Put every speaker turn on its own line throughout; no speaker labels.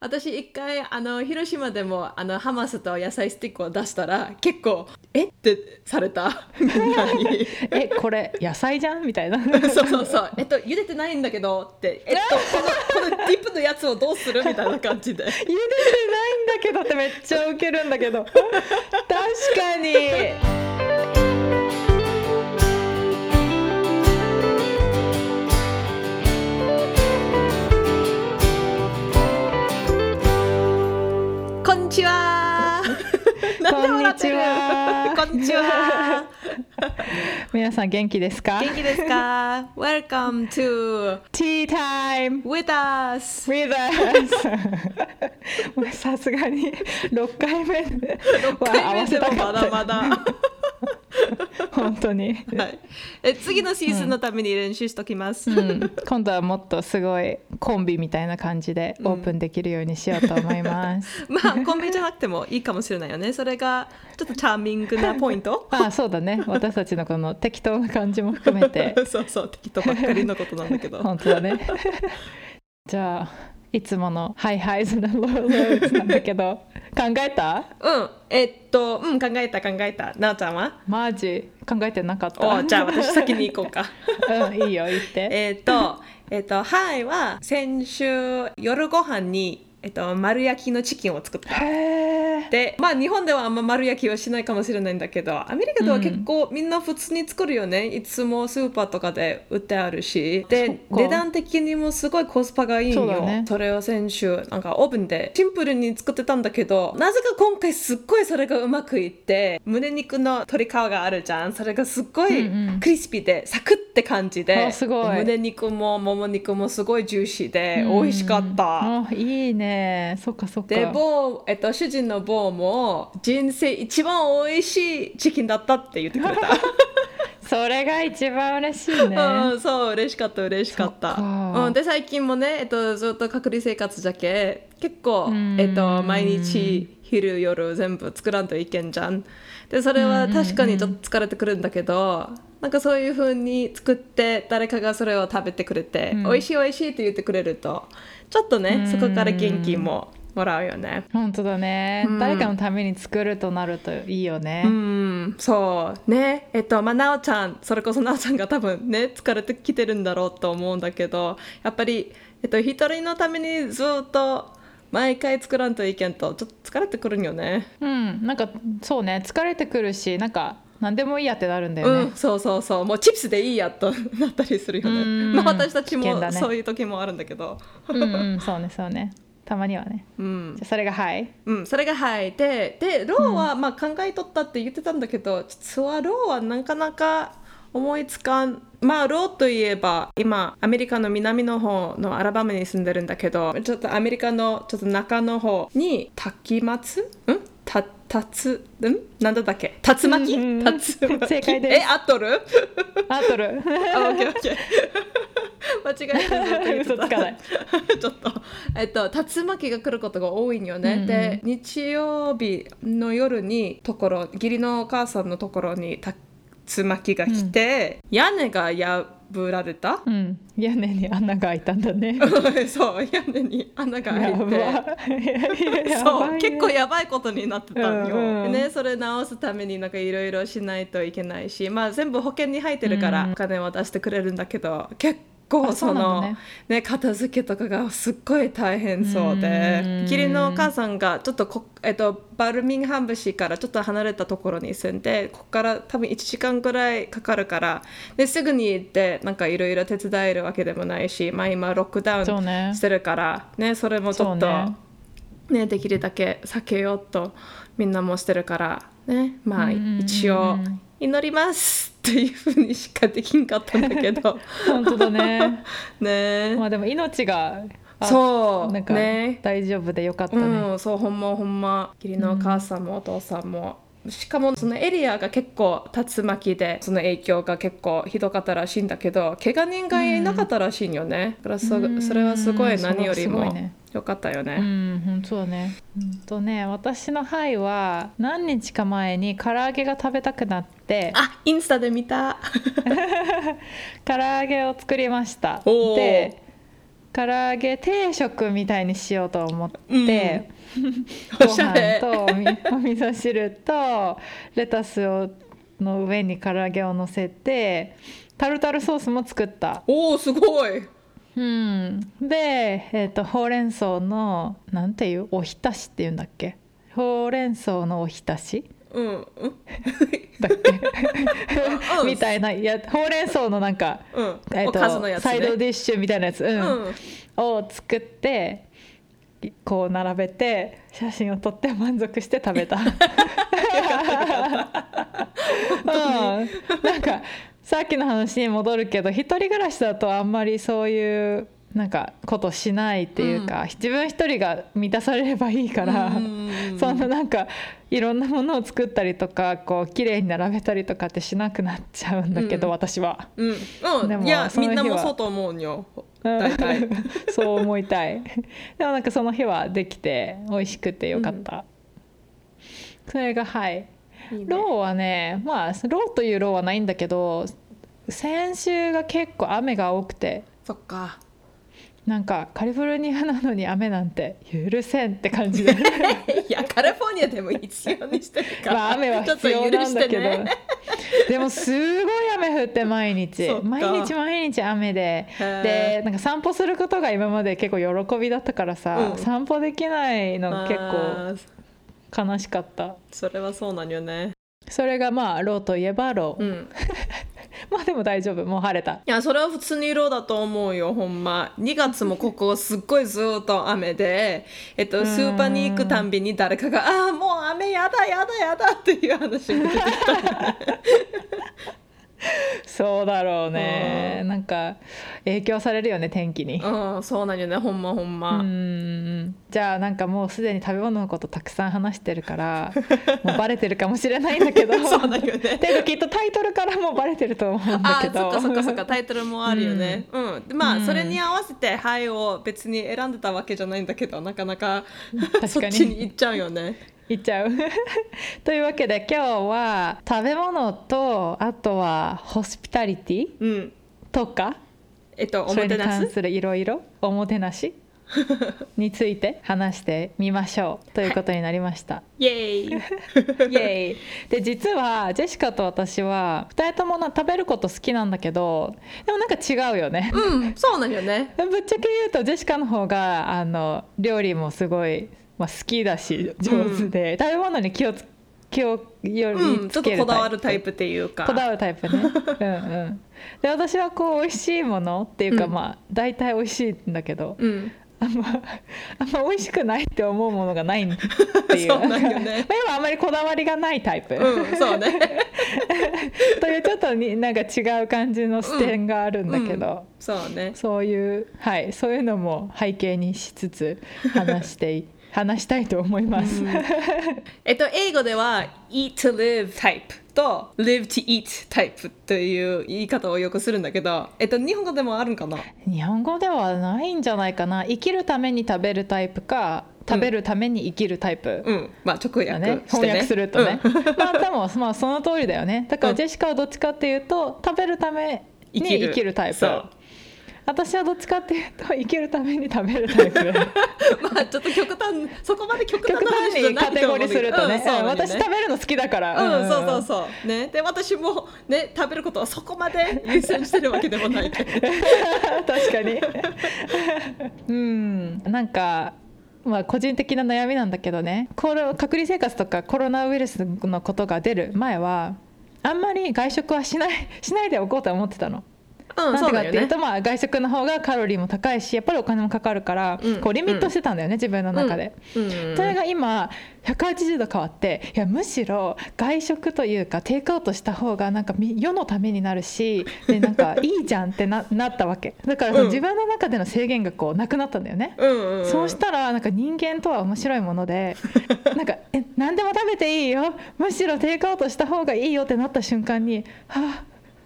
私一回あの広島でもあのハマスと野菜スティックを出したら結構「え？っ?」てされた。みんなに
えこれ野菜じゃん？みたいな。
そうそうそう「えっと茹でてないんだけど」って「えっとこのこのディップのやつをどうする?」みたいな感じで。
茹でてないんだけどってめっちゃウケるんだけど。確かに
んで笑ってるこんにちは。
皆さん元気ですか？
元気ですか ?Welcome to
Tea time
with us.
with us. さすがに6回目
6回目でもまだまだ
本当に、
はい、え次のシーズンのために練習しときます、
うん、今度はもっとすごいコンビみたいな感じでオープンできるようにしようと思います、
まあコンビじゃなくてもいいかもしれないよね。それがちょっとチャーミングなポイント。
ああそうだね。私たちのこの適当な感じも含めて。
そうそう。適当ばっかりのことなんだけど。
本当だね。じゃあいつものハイハイズなローローズなんだけど 考えた？
うん。えっとうん考えた考えた。なおちゃんは？
マジ？考えてなかった？
おじゃあ私先に行こうか。
うんいいよ言って。
えっとえっとはいは先週夜ご飯にえっと丸焼きのチキンを作った。でまあ日本ではあんま丸焼きはしないかもしれないんだけどアメリカでは結構みんな普通に作るよね、いつもスーパーとかで売ってあるし。で値段的にもすごいコスパがいいんよ。
そね。
れを先週なんかオーブンでシンプルに作ってたんだけどなぜか今回すっごいそれがうまくいって胸肉の鶏皮があるじゃん。それがすっごい
うんうん。
クリスピーでサクって感じで、
あすごい。
胸肉ももも肉もすごいジューシーで美味しかった。
うんあいいねそっかそっか。
で某、えっと、主人の某も人生一番美味しいチキンだったって言ってくれた、
それが一番嬉しいね。
うん、そう嬉しかった嬉しかった。うん、で最近もね、えっと、ずっと隔離生活じゃけ結構
うん、
えっと、毎日昼夜全部作らんといけんじゃん。でそれは確かにちょっと疲れてくるんだけど、なんかそういう風に作って誰かがそれを食べてくれて、
うん。
美味しい美味しいって言ってくれるとちょっとね、
うん。
そこから元気ももらうよね。
本当だね、
うん。
誰かのために作るとなるといいよね、
うん、そうね。えっとまあなおちゃんそれこそなおちゃんが多分ね疲れてきてるんだろうと思うんだけどやっぱり、えっと、一人のためにずっと毎回作らんといけんとちょっと疲れてくるんよね。
うん、なんかそうね。疲れてくるしなんか何でもいいやってなるんだよね、
うん、そうそうそう。もうチップスでいいやとなったりするよね。
うん。
まあ私たちも
ね。
そういう時もあるんだけど。
うんうんそうねそうね。たまにはね。
うん。
じゃあそれが high。
うん、それが high。でで low はまあ考えとったって言ってたんだけど、実は low はなかなか思いつかんまあ low といえば今アメリカの南の方のアラバマに住んでるんだけどちょっとアメリカのちょっと中の方に滝松？ん？たたつん？なんだっけ？竜巻、
うんうん。
竜巻？
正解です。
え合っとる
あとる
あオッケーオッケー。間違えた
嘘つかない。
ちょっと、えっと、竜巻が来ることが多いんよね。
うんうん。
で、日曜日の夜にところ、義理のお母さんのところに竜巻が来て、屋根が破られた？
うん。屋根に穴が開いたんだね。
そう、屋根に穴が開
や
いて。
ば。
そう結構
や
やばいことになってたんよ、
うんうん。
でね、それ直すためになんかいろいろしないといけないし、まあ、全部保険に入ってるから
うん。
お金は出してくれるんだけど結構
あそ
の
だね。
ね片付けとかがすっごい大変そうで。
うん。
義理のお母さんがちょっとこ、えっと、バルミンハム市からちょっと離れたところに住んでここから多分1時間ぐらいかかるからですぐに行ってなんかいろいろ手伝えるわけでもないし、まあ、今ロックダウンしてるからねそれもちょっと。
ね。
ね、できるだけ避けようとみんなもしてるからねまあ一応祈りますっていうふうにしかできんかったんだけど。
本当だね。
ね。
まあでも命があ
そう。
なんか
ね。
大丈夫でよかったね、
うんそうほんまほんま。義理のお母さんもお父さんも、しかもそのエリアが結構竜巻でその影響が結構ひどかったらしいんだけど怪我人がいなかったらしいんよね、だからそ
うん
それはすごい何よりも
ね
よかったよね、
うん、本当だね。うんとね、私の肺は何日か前に唐揚げが食べたくなって、
あインスタで見た
唐揚げを作りました。で、唐揚げ定食みたいにしようと思って、
お
ご
しゃれ
飯とお味噌汁とレタスをの上に唐揚げを乗せてタルタルソースも作った。
おおすごい
うん、で、えー、とほうれん草のなんていうおひたしっていうんだっけ？ほうれん草のおひたし？
うん。うん。
だっけ？
うん。
みたいな。いやほうれん草のなんか、
うん。
えー
おかずのやつ
サイド
ね
ディッシュみたいなやつ、うん。
うん。
を作ってこう並べて写真を撮って満足して食べた。うん、なんかさっきの話に戻るけど一人暮らしだとあんまりそういうなんかことしないっていうか、自分一人が満たされればいいから、
うん
そんななんかいろんなものを作ったりとかこう綺麗に並べたりとかってしなくなっちゃうんだけど、
うん。
私は。
うん、うん、
でも
いやみんなもそうと思うん。よ
そう思いたい。でもなんかその日はできて美味しくてよかった、それがはい。
いいね。
ローはねまあローというローはないんだけど先週が結構雨が多くて。
そっか。
なんかカリフォルニアなのに雨なんて許せんって感じで。
いやカリフォルニアでも必要にしてるから。
まあ雨は必要なんだけど、
ね。
でもすごい雨降って毎日。毎日毎日雨で。でなんか散歩することが今まで結構喜びだったからさ、
うん。
散歩できないの結構悲しかった。
それはそうなんよね。
それがまあローといえばロー、
うん
まあでも大丈夫。もう晴れた。
いやそれは普通に色だと思うよほんま。2月もここすっごいずっと雨で、えっと、スーパーに行くたんびに誰かが「ああもう雨やだやだやだ」っていう話が出てきた
そうだろうね、なんか影響されるよね天気に。
うんそうなんよね。ほんまほん
う
ま、
んじゃあなんかもうすでに食べ物のことたくさん話してるから もうバレてるかもしれないんだけど。
そうだよね。
ていうかきっとタイトルからもうバレてると思うんだ
あ
けど。
ーそっかそっかそっか。タイトルもあるよね。うん、でまあ、
うん。
それに合わせて「はい」を別に選んでたわけじゃないんだけどなかなかそっ
確かに。
ちに行っちゃうよね。
言っちゃう。というわけで今日は食べ物とあとはホスピタリティ？
うん。
とか？
えっとおもてなし？
関するいろいろ？おもてなし？について話してみましょう。ということになりました。
イエーイ。
イエーイ。で実はジェシカと私は2人ともな食べること好きなんだけどでもなんか違うよね。
うんそうなんよね。
ぶっちゃけ言うとジェシカの方があの料理もすごい、まあ、好きだし上手で、食べ物に気をつ気をよ
うん、
り
ちょっとこだわるタイプっていうか。
こだわるタイプね。うんうん。で私はこう美味しいものっていうか、
うん。
まあ大体美味しいんだけど、
うん。
あんま あんま美味しくないって思うものがないっていう。
そうなんよね。
まあ今あんまりこだわりがないタイプ、
うん、そうね。
というちょっとになんか違う感じの視点があるんだけど、
うん。そうね。
そういうはいそういうのも背景にしつつ話してい話したいと思います、
えっと、英語では eat to live type と live to eat type という言い方をよくするんだけど、えっと、日本語でもあるんかな？
日本語ではないんじゃないかな。生きるために食べるタイプか食べるために生きるタイプ、
うん、まあ直
だ
訳
ね
してね。
翻訳するとね、まあでもまあその通りだよね。だから
うん。
ジェシカはどっちかっていうと食べるために
生きる
タイプ私はどっちかっていうと生きるために食べるタイプ
まあちょっと極端そこまで極端
極
な話
端
じゃない
に カテゴリーするとね,、
うんね。
私食べるの好きだから、
うん、そうそうそう。ね。で私もね食べることはそこまで優先してるわけでもないけど
確かに。うん。なんかまあ個人的な悩みなんだけどね。コロ隔離生活とかコロナウイルスのことが出る前はあんまり外食はしないしないでおこうと思ってたの。
うん
なんかっていうと、まあ、外食の方がカロリーも高いしやっぱりお金もかかるから、
うん
こうリミットしてたんだよね、自分の中で。
うん
それが今180度変わっていやむしろ外食というかテイクアウトした方がなんかみ世のためになるしでなんかいいじゃんってななったわけ。だからその
うん。
自分の中での制限がこうなくなったんだよね。
うんうん
そうしたらなんか人間とは面白いもので なんかえ何でも食べていいよ。むしろテイクアウトした方がいいよってなった瞬間にはあ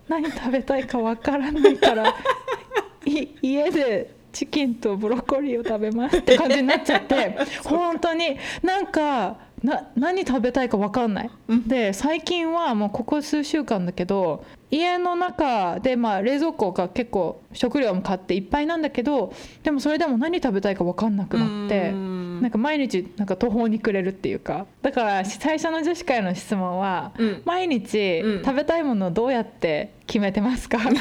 何食べたいかわからないから い家でチキンとブロッコリーを食べますって感じになっちゃって 本当になんかな何食べたいか分かんない、
うん。
で最近はもうここ数週間だけど家の中でまあ冷蔵庫が結構食料も買っていっぱいなんだけどでもそれでも何食べたいか分かんなくなって
うん。
なんか毎日なんか途方に暮れるっていうか。だから最初の女子会の質問は、
うん。
毎日
うん。
食べたいものをどうやって決めてますか？なんか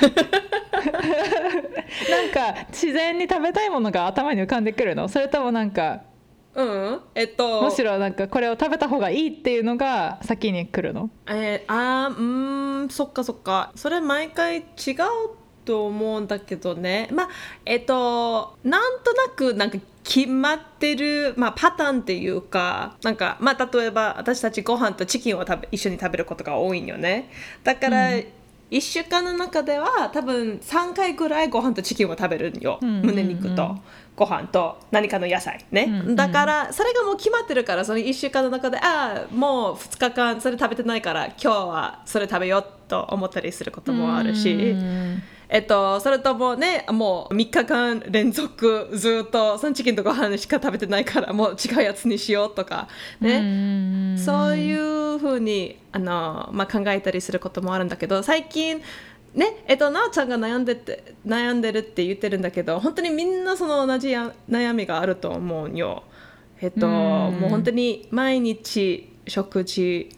自然に食べたいものが頭に浮かんでくるの？それともなんか
うんえっと。
むしろなんかこれを食べた方がいいっていうのが先に来るの？
えー、あーうーんそっかそっか。それ毎回違うと思うんだけどね。まあえっとなんとなくなんか決まってる、まあ、パターンっていうかなんかまあ例えば私たちご飯とチキンを食べ一緒に食べることが多いんよね。だから、
うん
1週間の中では多分3回ぐらいご飯とチキンを食べるんよ、
うん。うんうん
胸肉とご飯と何かの野菜。ね、
うんうん
だからそれがもう決まってるからその1週間の中でああもう2日間それ食べてないから今日はそれ食べようと思ったりすることもあるし、
うん
えっと、それともねもう3日間連続ずっとそのチキンとご飯しか食べてないからもう違うやつにしようとかね、そういうふうにあの、まあ、考えたりすることもあるんだけど最近ねえっと、なおちゃんが悩んでて悩んでるって言ってるんだけど本当にみんなその同じや悩みがあると思うんよ。えっと、
うん。
もう本当に毎日食事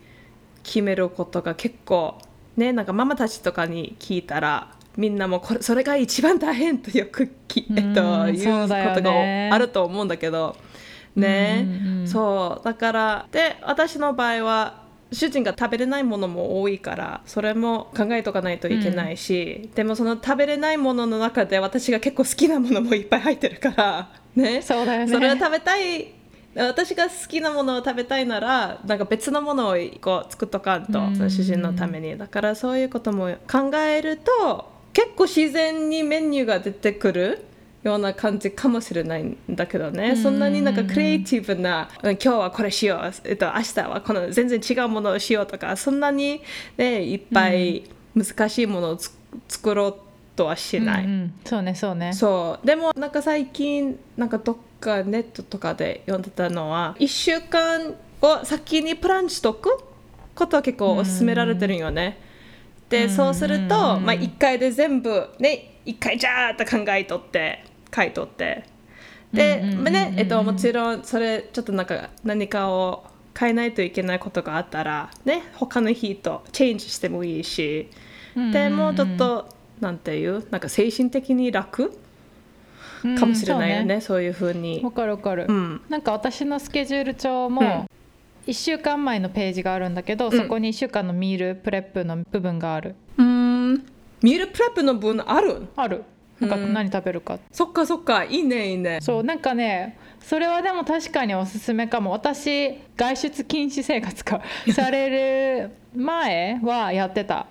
決めることが結構ねなんかママたちとかに聞いたらみんなもこれそれが一番大変とよくき、えっと、
うん
言うことが
ね
あると思うんだけどね、
うんうん
そうだからで私の場合は主人が食べれないものも多いからそれも考えとかないといけないし、でもその食べれないものの中で私が結構好きなものもいっぱい入ってるから ね。
そうだよね。
それを食べたい私が好きなものを食べたいならなんか別のものを一個作っとかんと、
うん。
その主人のために。だからそういうことも考えると結構自然にメニューが出てくるような感じかもしれないんだけどね、
うん。
そんなになんかクリエイティブなうん今日はこれしよう、えっと、明日はこの全然違うものをしようとかそんなに、ね、いっぱい難しいものをつ作ろうとはしない。
うんうん。そうねそうね。
そう。でもなんか最近なんかどっかネットとかで読んでたのは1週間を先にプランしとくことは結構おすすめられてるんよね。で
うん
そうすると、
うん
まあ、1回で全部ね1回じゃーって考えとって書いとって。で、
うんうんうんうん
まあねえっと、もちろんそれちょっとなんか何かを変えないといけないことがあったらね他の日とチェンジしてもいいし。でもうちょっと、なんていうなんか精神的に楽かもしれないよね,、そういうふうに。
わ、かるわかる、
うん、
なんか私のスケジュール帳
うん。
も1週間前のページがあるんだけど、
ん。
そこに1週間の meal prep の部分がある。
うん。 meal prep の分ある？
ある。なんか
うん。
何食べるか、
そっかそっか。いいねいいね。
そうなんかねそれはでも確かにおすすめかも。私外出禁止生活か される前はやってた。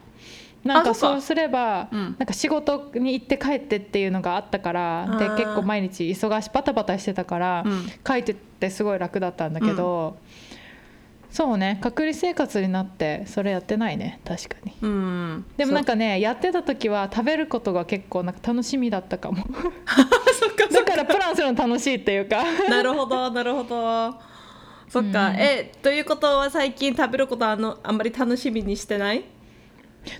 なんか
あそ
うすれば、
うん。
なんか仕事に行って帰ってっていうのがあったからで結構毎日忙しバタバタしてたから、
うん。
書いてってすごい楽だったんだけど、そうね。隔離生活になってそれやってないね。確かに。
うん。
でもなんかねやってた時は食べることが結構なんか楽しみだったかも。
そっかそ
だ
っ
か。らプランするの楽しいっていうか
か。なるほどなるほど。そっか、
うん。
えということは最近食べることはあのあんまり楽しみにしてない？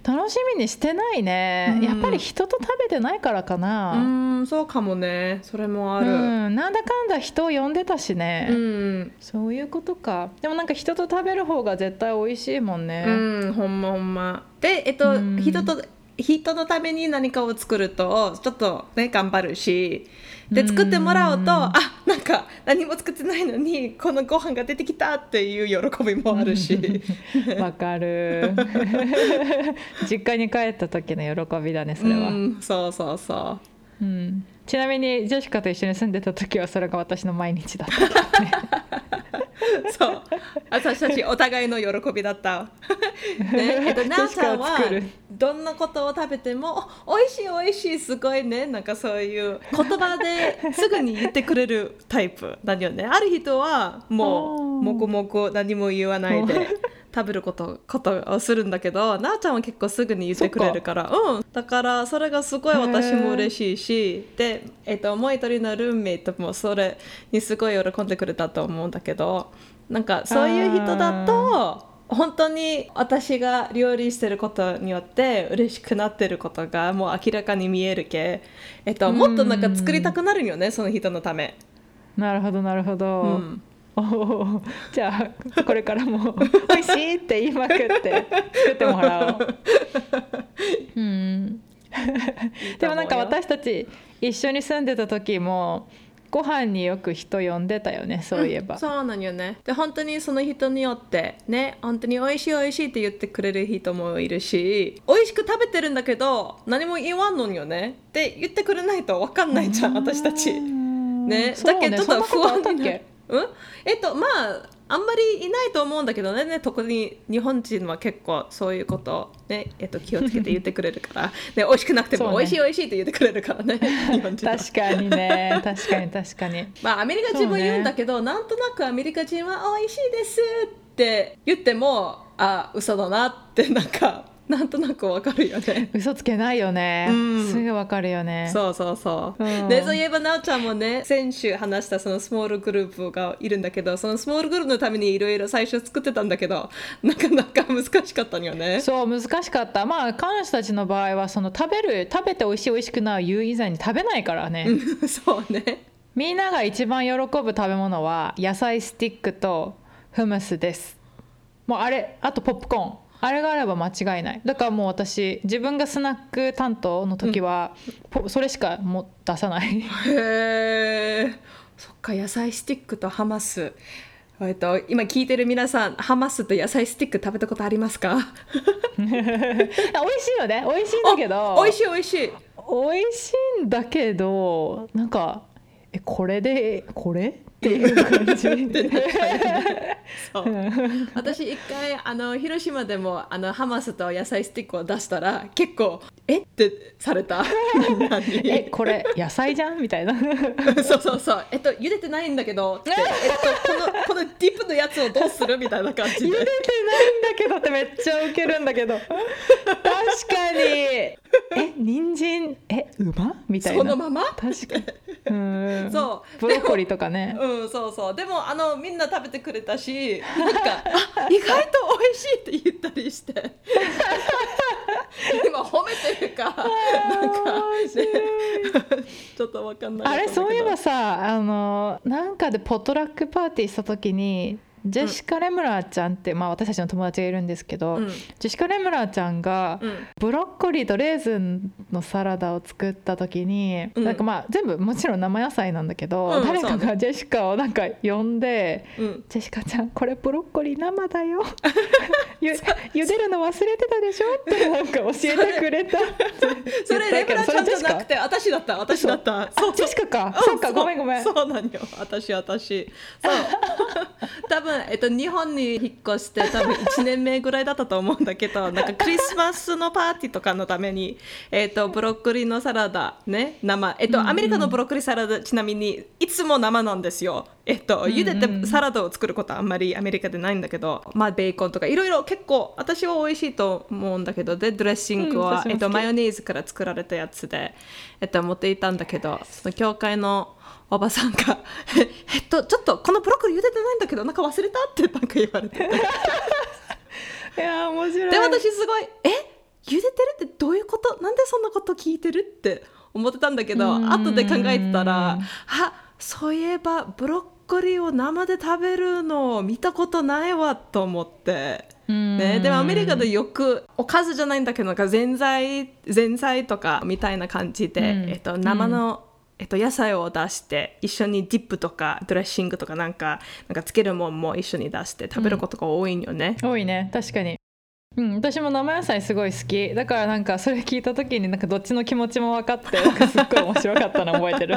楽しみにしてないね、
うん。
やっぱり人と食べてないからか
う
な、
んそうかもね。それもあ
う
る
ん。なんだかんだ人を呼んでたしね、
うん、
そういうことか。でもなんか人と食べる方が絶対美味しいもんね、
うん、ほんまほんま。でえっと、
うん。
人と人のために何かを作るとちょっとね頑張るしで作ってもらうと、
うん
あなんか何も作ってないのにこのご飯が出てきたっていう喜びもあるし。
わかる。実家に帰った時の喜びだねそれは、
うん、そうそうそ
うんちなみにジェシカと一緒に住んでた時はそれが私の毎日だった。ね
う。そう私たちお互いの喜びだった、ね。えっと、なおちゃんはどんなことを食べてもお美味しい美味しいすごいね。なんかそういう言葉ですぐに言ってくれるタイプだよね。ある人はもうもくもく何も言わないで食べることことをするんだけどなおちゃんは結構すぐに言ってくれるから。うん。だからそれがすごい私も嬉しいしで、えっと、もう一人のルームメイトもそれにすごい喜んでくれたと思うんだけどなんかそういう人だと本当に私が料理してることによって嬉しくなってることがもう明らかに見えるけ、えっと、もっとなんか作りたくなるよねその人のため。
なるほどなるほど、
うん
お おじゃあこれからも「美味しい!」って言いまくって作ってもらおう。うん、でもなんか私たち一緒に住んでた時もご飯によく人呼んでたよねそういえば、
そうなんよね。で本当にその人によってね本当に美味しい美味しいって言ってくれる人もいるし美味しく食べてるんだけど何も言わんのよね。って言ってくれないと分かんないじゃん私たち。ね。
そう
だけどちょっと不安になる
そんなことあったっけ？
うん？えっとまああんまりいないと思うんだけどね。ね特に日本人は結構そういうことねえっと気をつけて言ってくれるから、ね、美味しくなくても美味しい美味しいって言ってくれるからね 日本人は。
確かにね。確かに確かに。
まあアメリカ人も言うんだけど、なんとなくアメリカ人は美味しいですって言ってもあ嘘だなってなんかなんとなくわかるよね。
嘘つけないよね、
うん。
すぐわかるよね。
そうそうそう。
うん。
でそういえばなおちゃんもね先週話したそのスモールグループがいるんだけどそのスモールグループのためにいろいろ最初作ってたんだけどなかなか難しかったのよね。
そう難しかった。まあ彼女たちの場合はその食べる食べて美味しい美味しくないを言う以前に食べないからね。
そうね。
みんなが一番喜ぶ食べ物は野菜スティックとフムスです。もうあれあとポップコーンあれがあれば間違いない。だからもう私自分がスナック担当の時は、ポそれしかもう出さない。
へえ。そっか野菜スティックとハマス。えっと、今聞いてる皆さんハマスと野菜スティック食べたことありますか？
美味しいよね。美味しいんだけど。
美味しい美味しい。
美味しいんだけどなんかえこれでこれ？っていう感じ。
そう。私一回あの広島でもあのハマスと野菜スティックを出したら結構「えっ?」てされた。
えこれ野菜じゃん？みたいな。
そうそうそう。えっと茹でてないんだけどってえっとこのこのディップのやつをどうする？みたいな感じで。
茹でてないんだけどってめっちゃウケるんだけど。確かに。え人参？え馬？みたいな。
そのまま？
確かに。うん。
そう。
ブロッコリーとかね。
うんそうそう。でもあのみんな食べてくれたし なんかあ意外と美味しいって言ったりして。今褒めてるか。なんか、ね、ちょっとわかんない
あれそういえば
さ
さあのなんかでポットラックパーティーした時にジェシカ・レムラーちゃんって、まあ、私たちの友達がいるんですけど、
うん。
ジェシカ・レムラーちゃんが、
うん。
ブロッコリーとレーズンのサラダを作った時に、
うん。
なんかまあ全部もちろん生野菜なんだけど、
うん
誰かがジェシカをなんか呼んで
うん「
ジェシカちゃんこれブロッコリー生だよ。ゆ茹でるの忘れてたでしょ?」ってなんか教えてくれた。
それレブラちゃんじゃなく
て
て私だった。私だった。
あジェシカか。そうかごめんごめん。
そうそうなんよ。私私。そう。多分、えっと、日本に引っ越して多分1年目ぐらいだったと思うんだけど なんかクリスマスのパーティーとかのために、えっと、ブロッコリーのサラダね生。えっと、アメリカのブロッコリーサラダちなみにいつも生なんですよ。えっと茹でてサラダを作ることはあんまりアメリカでないんだけどまあベーコンとかいろいろ結構私は美味しいと思うんだけどでドレッシングは、
うん
えっと、マヨネーズから作られたやつで、えっと、持っていたんだけどその教会のおばさんが「え えっとちょっとこのブロッコリー茹でてないんだけどなんか忘れた?」ってなんか言われてて。
いやー面白い。
で私すごい「え？茹でてるってどういうこと？なんでそんなこと聞いてる?」って思ってたんだけど
うん。
後で考えてたらあそういえばブロッコリーを生で食べるのを見たことないわと思って。ね、でもアメリカでよくおかずじゃないんだけどなんかぜんざい前菜とかみたいな感じで、
うん。
えっと、生の、えっと、野菜を出して一緒にディップとかドレッシングとかなんかなんかつけるもんも一緒に出して食べることが多いんよね。
多いね。確かにうん、私も生野菜すごい好き。だからなんかそれ聞いた時になんかどっちの気持ちも分かってなんかすっごい面白かったの覚えてる。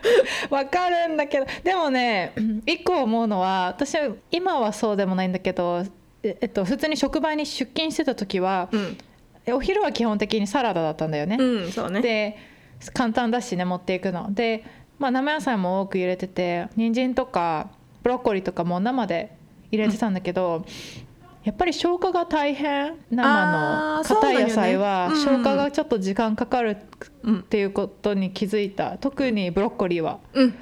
分かるんだけどでもね一個思うのは私は今はそうでもないんだけどええっと普通に職場に出勤してた時は
うん、
えお昼は基本的にサラダだったんだよね、
うん、ね。
で簡単だしね持っていくの。で、まあ、生野菜も多く入れてて人参とかブロッコリーとかも生で入れてたんだけど、やっぱり消化が大変生の硬い野菜は
うん。
消化がちょっと時間かかる
うん
っていうことに気づいた。特にブロッコリーは。
うん。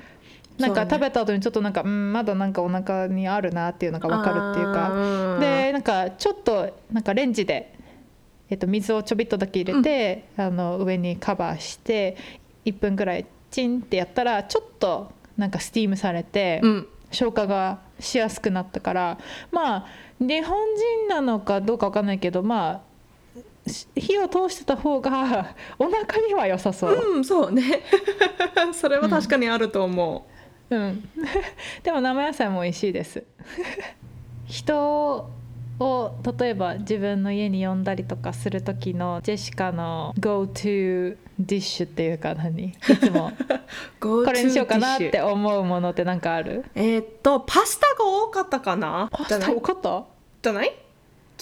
なんか食べた後にちょっとなんか、うんまだなんかお腹にあるなっていうのが分かるっていうか。
か
でなんかちょっとなんかレンジで、えっと、水をちょびっとだけ入れて、あの上にカバーして1分ぐらいチンってやったらちょっとなんかスティームされて、
うん。
消化がしやすくなったからまあ日本人なのかどうか分かんないけどまあし火を通してた方が お腹には良さそう。
うんそうね。それは確かにあると思
う。ん、でも生野菜も美味しいです。人を例えば自分の家に呼んだりとかする時のジェシカの Go to ディッシュっていうか何？いつも
う
これにしようかなって思うものって何かある？
えーっとパスタが多かったかな？
パスタ多かった？
じゃない？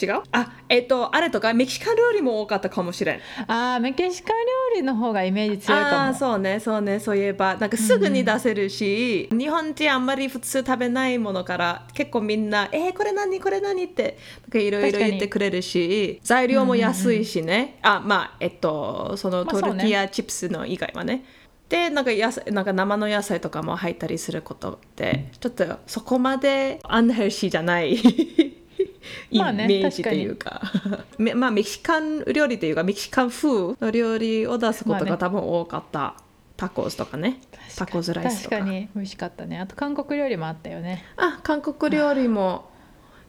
違う？あえーっとあれとかメキシカン料理も多かったかもしれん。
あーメキシカ料理の方がイメージ強い
あ
かも。
あそうねそうねそういえば。なんかすぐに出せるし、日本人あんまり普通食べないものから結構みんな「えー、これ何？これ何?」ってなんかいろいろ言ってくれるし材料も安いしね、あまあえっとその
まあそうね。
トルティーヤチップスの以外はね、でなんか野菜なんか生の野菜とかも入ったりすることってちょっとそこまでアンヘルシーじゃないイメ
まあね
ージというか。めまあメキシカン料理というかメキシカン風の料理を出すこと
まあね。
が多分多かった、タコスとかね。タコスライスとか。
確かに美味しかったね。あと韓国料理もあったよね。
あ韓国料理も。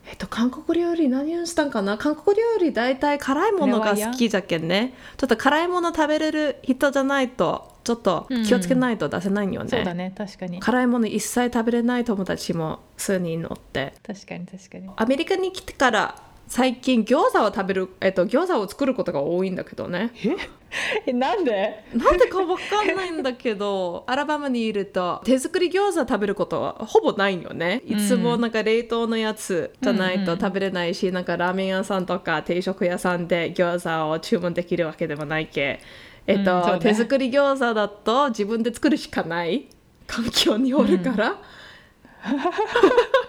えっと韓国料理何をしたんかな？韓国料理大体辛いものが好きじゃけんね。ちょっと辛いもの食べれる人じゃないとちょっと気をつけないと出せないよね,、
そうだね。確かに。
辛いもの一切食べれない友達も数人乗って。
確かに確かに。
アメリカに来てから最近餃子を食べる、えっと、餃子を作ることが多いんだけどね。
え？なんで？
なんでかわかんないんだけど アラバマにいると手作り餃子食べることはほぼないよね。いつもなんか冷凍のやつじゃないと食べれないし、なんかラーメン屋さんとか定食屋さんで餃子を注文できるわけでもないけえっと、
うんね。
手作り餃子だと自分で作るしかない。環境におるから、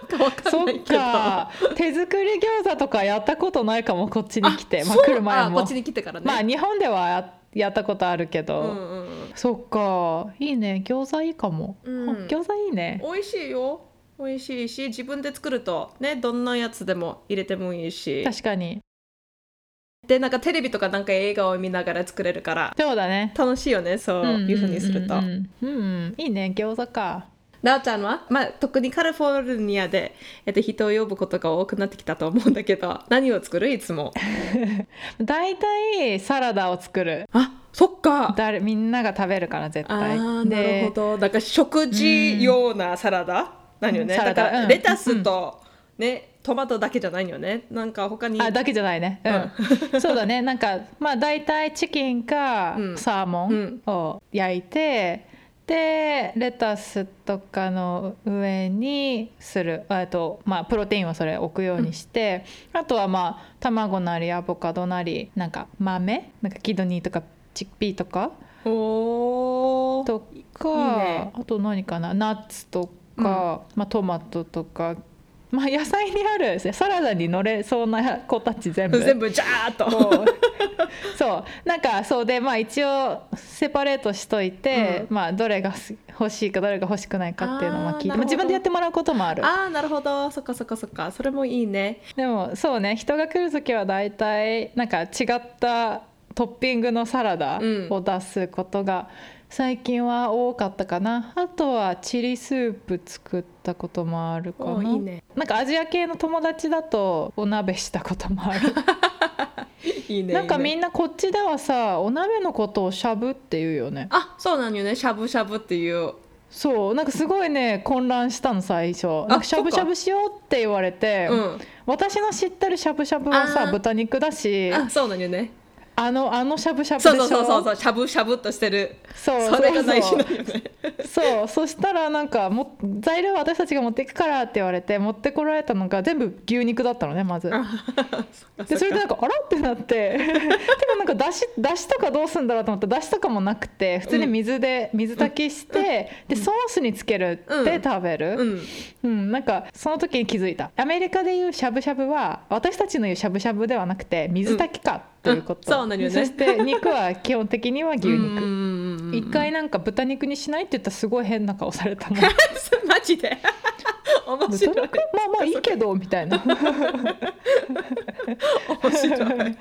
か わかん
そっか。手作り餃子とかやったことないかもこっちに来て。まあ来る前も。
あこっちに来てからね、
まあ日本ではややったことあるけど、
うんうんうん。
そっか。いいね。餃子いいかも、
うん。
あ餃子いいね。
美味しいよ。美味しいし自分で作るとねどんなやつでも入れてもいいし。
確かに
でなんかテレビとかなんか映画を見ながら作れるから
そうだね。
楽しいよねそういうふうにすると。
うんうんうんうんいいね餃子か。
なおちゃんは、まあ、特にカリフォルニアで、えっと、人を呼ぶことが多くなってきたと思うんだけど 何を作る？いつも。
大体サラダを作る。
あそっか。
誰みんなが食べるから絶
あ
対
ーなる
で
ほど。だから食事用なサラダ、何よね？
サラダ。
だから
うん。
レタスと、ねトマトだけじゃないよね。なんか他に
あだけじゃないね、うん、そうだね。なんかまあ大体チキンか
うん。
サーモンを焼いて、でレタスとかの上にする。あと、まあ、プロテインをそれ置くようにして、あとはまあ卵なりアボカドなりなんか豆？なんかキドニーとかチックピーとか？
おー。
とか
ね。
あと何かな？ナッツとか、まあ、トマトとか、まあ、野菜にあるサラダに乗れそうな子たち全部。
全部ジャーっと。
そう。なんかそうでまあ一応セパレートしといて、まあどれが欲しいかどれが欲しくないかっていうのも聞いて。自分でやってもらうこともある。
ああなるほど。そっかそっかそっか。それもいいね。
でもそうね人が来る時は大体なんか違ったトッピングのサラダを出すことが最近は多かったかな、あとはチリスープ作ったこともあるかな。
おいいね。
なんかアジア系の友達だとお鍋したこともある。
いいね
なんかみんなこっちではさお鍋のことをしゃぶっていうよね。
あそうなんよね。しゃぶしゃぶっていう。
そう。なんかすごいね混乱したの最初。なんかしゃぶしゃぶしようって言われて、
うん。
私の知ってるしゃぶしゃぶはさ豚肉だし。
あそうなんよね
あのあのしゃぶしゃぶでしょ？
そうそうそうそうしゃぶしゃぶっとしてる。
そう
それが大事よね。
そうそしたらなんかも材料は私たちが持っていくからって言われて持ってこられたのが全部牛肉だったのねまず。でそれでなんかあらってなって。でもなんかだしだしとかどうすんだろうと思ったらだしとかもなくて普通に水で水炊きして、でソースにつけるって食べる、
うん。
うん、なんかその時に気づいた。アメリカでいうしゃぶしゃぶは私たちの言うしゃぶしゃぶではなくて水炊きか。っていうこと、
う んそうなのよね。
そして肉は基本的には牛肉、
肉
一回なんか豚肉にしないって言ったらすごい変な顔されたもん。
マジで。面
豚
白い。
肉？まあまあいいけどみたいな。
面白い。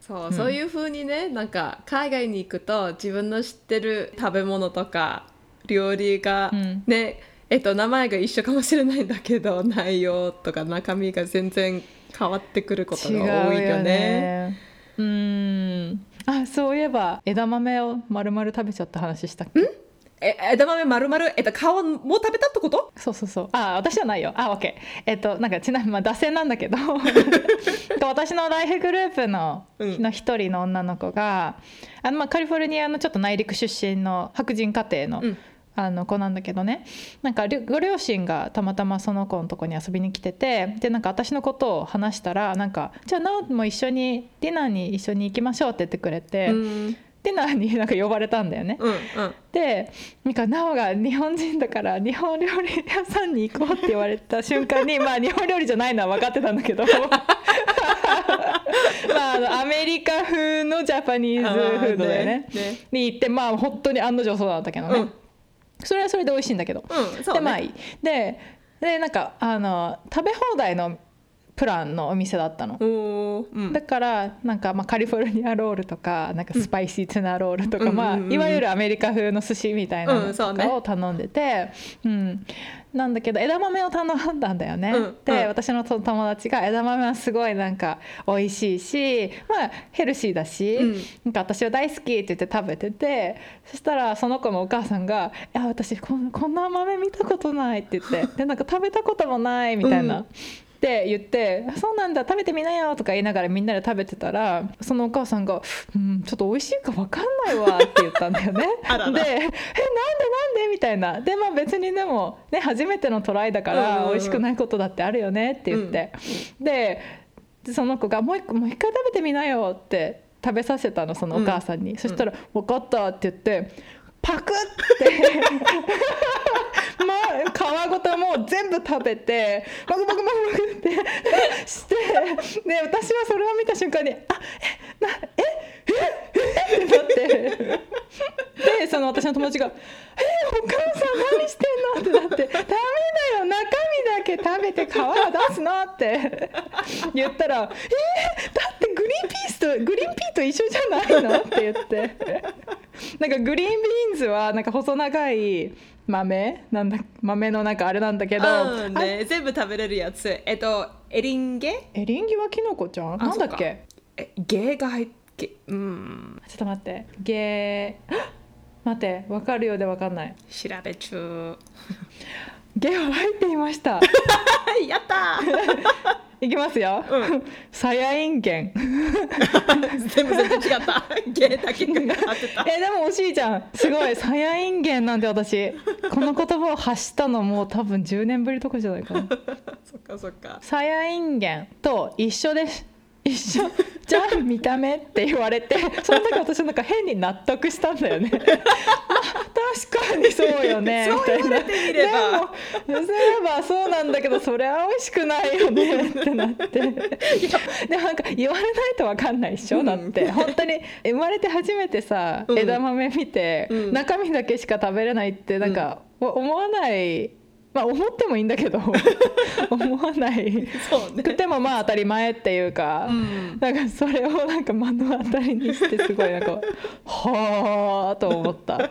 そう、そういう風にねなんか海外に行くと自分の知ってる食べ物とか料理が
うん。
ね、えっと名前が一緒かもしれないんだけど内容とか中身が全然変わってくることが多いよ
よ
ね。
ねうん。あそういえば枝豆を丸々食べちゃった話したっけ？
え枝豆まるまるえっと皮もう食べたってこと？
そうそうそう。あ私はないよ。あオッケー。えっとなんかちなみにまあ脱線なんだけど。私のライフグループの一人の女の子があの、まあ、カリフォルニアのちょっと内陸出身の白人家庭の,、
うん
あの子なんだけどね。なんかご両親がたまたまその子のとこに遊びに来ててでなんか私のことを話したらなんかじゃあナオも一緒にディナーに一緒に行きましょうって言ってくれて、
うん。
ディナーに なんか呼ばれたんだよね。
うんうん。
でなんか奈緒が日本人だから日本料理屋さんに行こうって言われた瞬間に まあ日本料理じゃないのは分かってたんだけど。まああのアメリカ風のジャパニーズフードだよね
ね。
に行ってまあ本当に案の定そうだったけどね、
うん
それはそれで美味しいんだけど、
うんそうね。
でまあいい。ででなんかあの食べ放題のプランのお店だったの。
うん。
だからなんかまあカリフォルニアロールとかなんかスパイシーツナロールとか、まあ
うんうんうん。うん
いわゆるアメリカ風の寿司みたいなのを頼んでて、うんなんだけど枝豆を頼んだんだよね。
うん
で、
うん
私のと友達が枝豆はすごいなんか美味しいしまあヘルシーだし、
うん
なんか私は大好きって言って食べててそしたらその子のお母さんが「いや私こんこんな豆見たことない」って言ってでなんか食べたこともないみたいな。
うん
って言って「そうなんだ食べてみなよ」とか言いながらみんなで食べてたらそのお母さんが「うんちょっと美味しいか分かんないわ」って言ったんだよね。
あらら。
で「えなんでなんで?」みたいな。でまあ別にでも、ね、初めてのトライだか
うんうんうん。
ら美味しくないことだってあるよねって言って、でその子がもう一個もう一回食べてみなよって食べさせたのそのお母さんに、そしたら「分かった」って言ってパクって まあ皮ごともう全部食べてバクバクバクバクってしてで私はそれを見た瞬間に「あえなえええってなってでその私の友達が「えお母さん何してんの?」ってなって「ダメだよ中身だけ食べて皮は出すの?」って言ったら「えー、だってグリーンピースとグリーンピーと一緒じゃないの?」って言ってなんかグリーンビーンズはなんか細長い豆？なんだ豆のなんかあれなんだけど、
うんね、全部食べれるやつ。えっとエリンゲ？
エリンギはキノコちゃん？
あ
なんだっけ？
えゲが入ってうん。
ちょっと待って。ゲー待ってわかるようでわかんない。
調べ中。
ゲは入っていました。
は いやった
いきますよ、
うん。
サヤインゲン
ー全部全然違った。ゲだけが合ってた。
えでも惜しいじゃんすごい。サヤインゲンなんて私この言葉を発したのもう多分10年ぶりとかじゃないかな。
そっかそっか。
サヤインゲンと一緒です一緒。じゃん見た目って言われてその時私なんか変に納得したんだよね。ま あ確かにそうよね
みれば。
でもそういえばそうなんだけどそれは美味しくないよね ってなって。でもなんか言われないと分かんないでしょ、
うん。
だって。本当に生まれて初めてさ、
うん。
枝豆見て、
うん。
中身だけしか食べれないってなんか、お思わないまあ思ってもいいんだけど 思わない。
そうね。
くてもまあ当たり前っていうか、
うん。
なんかそれをなんか目の当たりにしてすごいなんかはあと思った。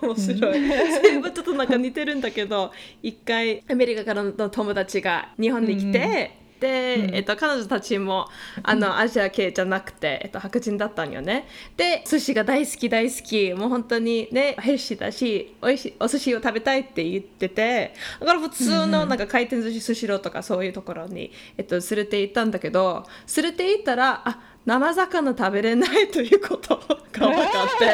面白い。全部ちょっとなんか似てるんだけど一回アメリカからの友達が日本に来て、で、
うん。
えっと、彼女たちもあのアジア系じゃなくて、えっと、白人だったんよね。で寿司が大好き大好き。もう本当にねヘルシーだしおいしいお寿司を食べたいって言っててだから普通のなんか回転寿司スシローとかそういうところに、えっと、連れて行ったんだけど連れて行ったらあ生魚食べれないということが分かって。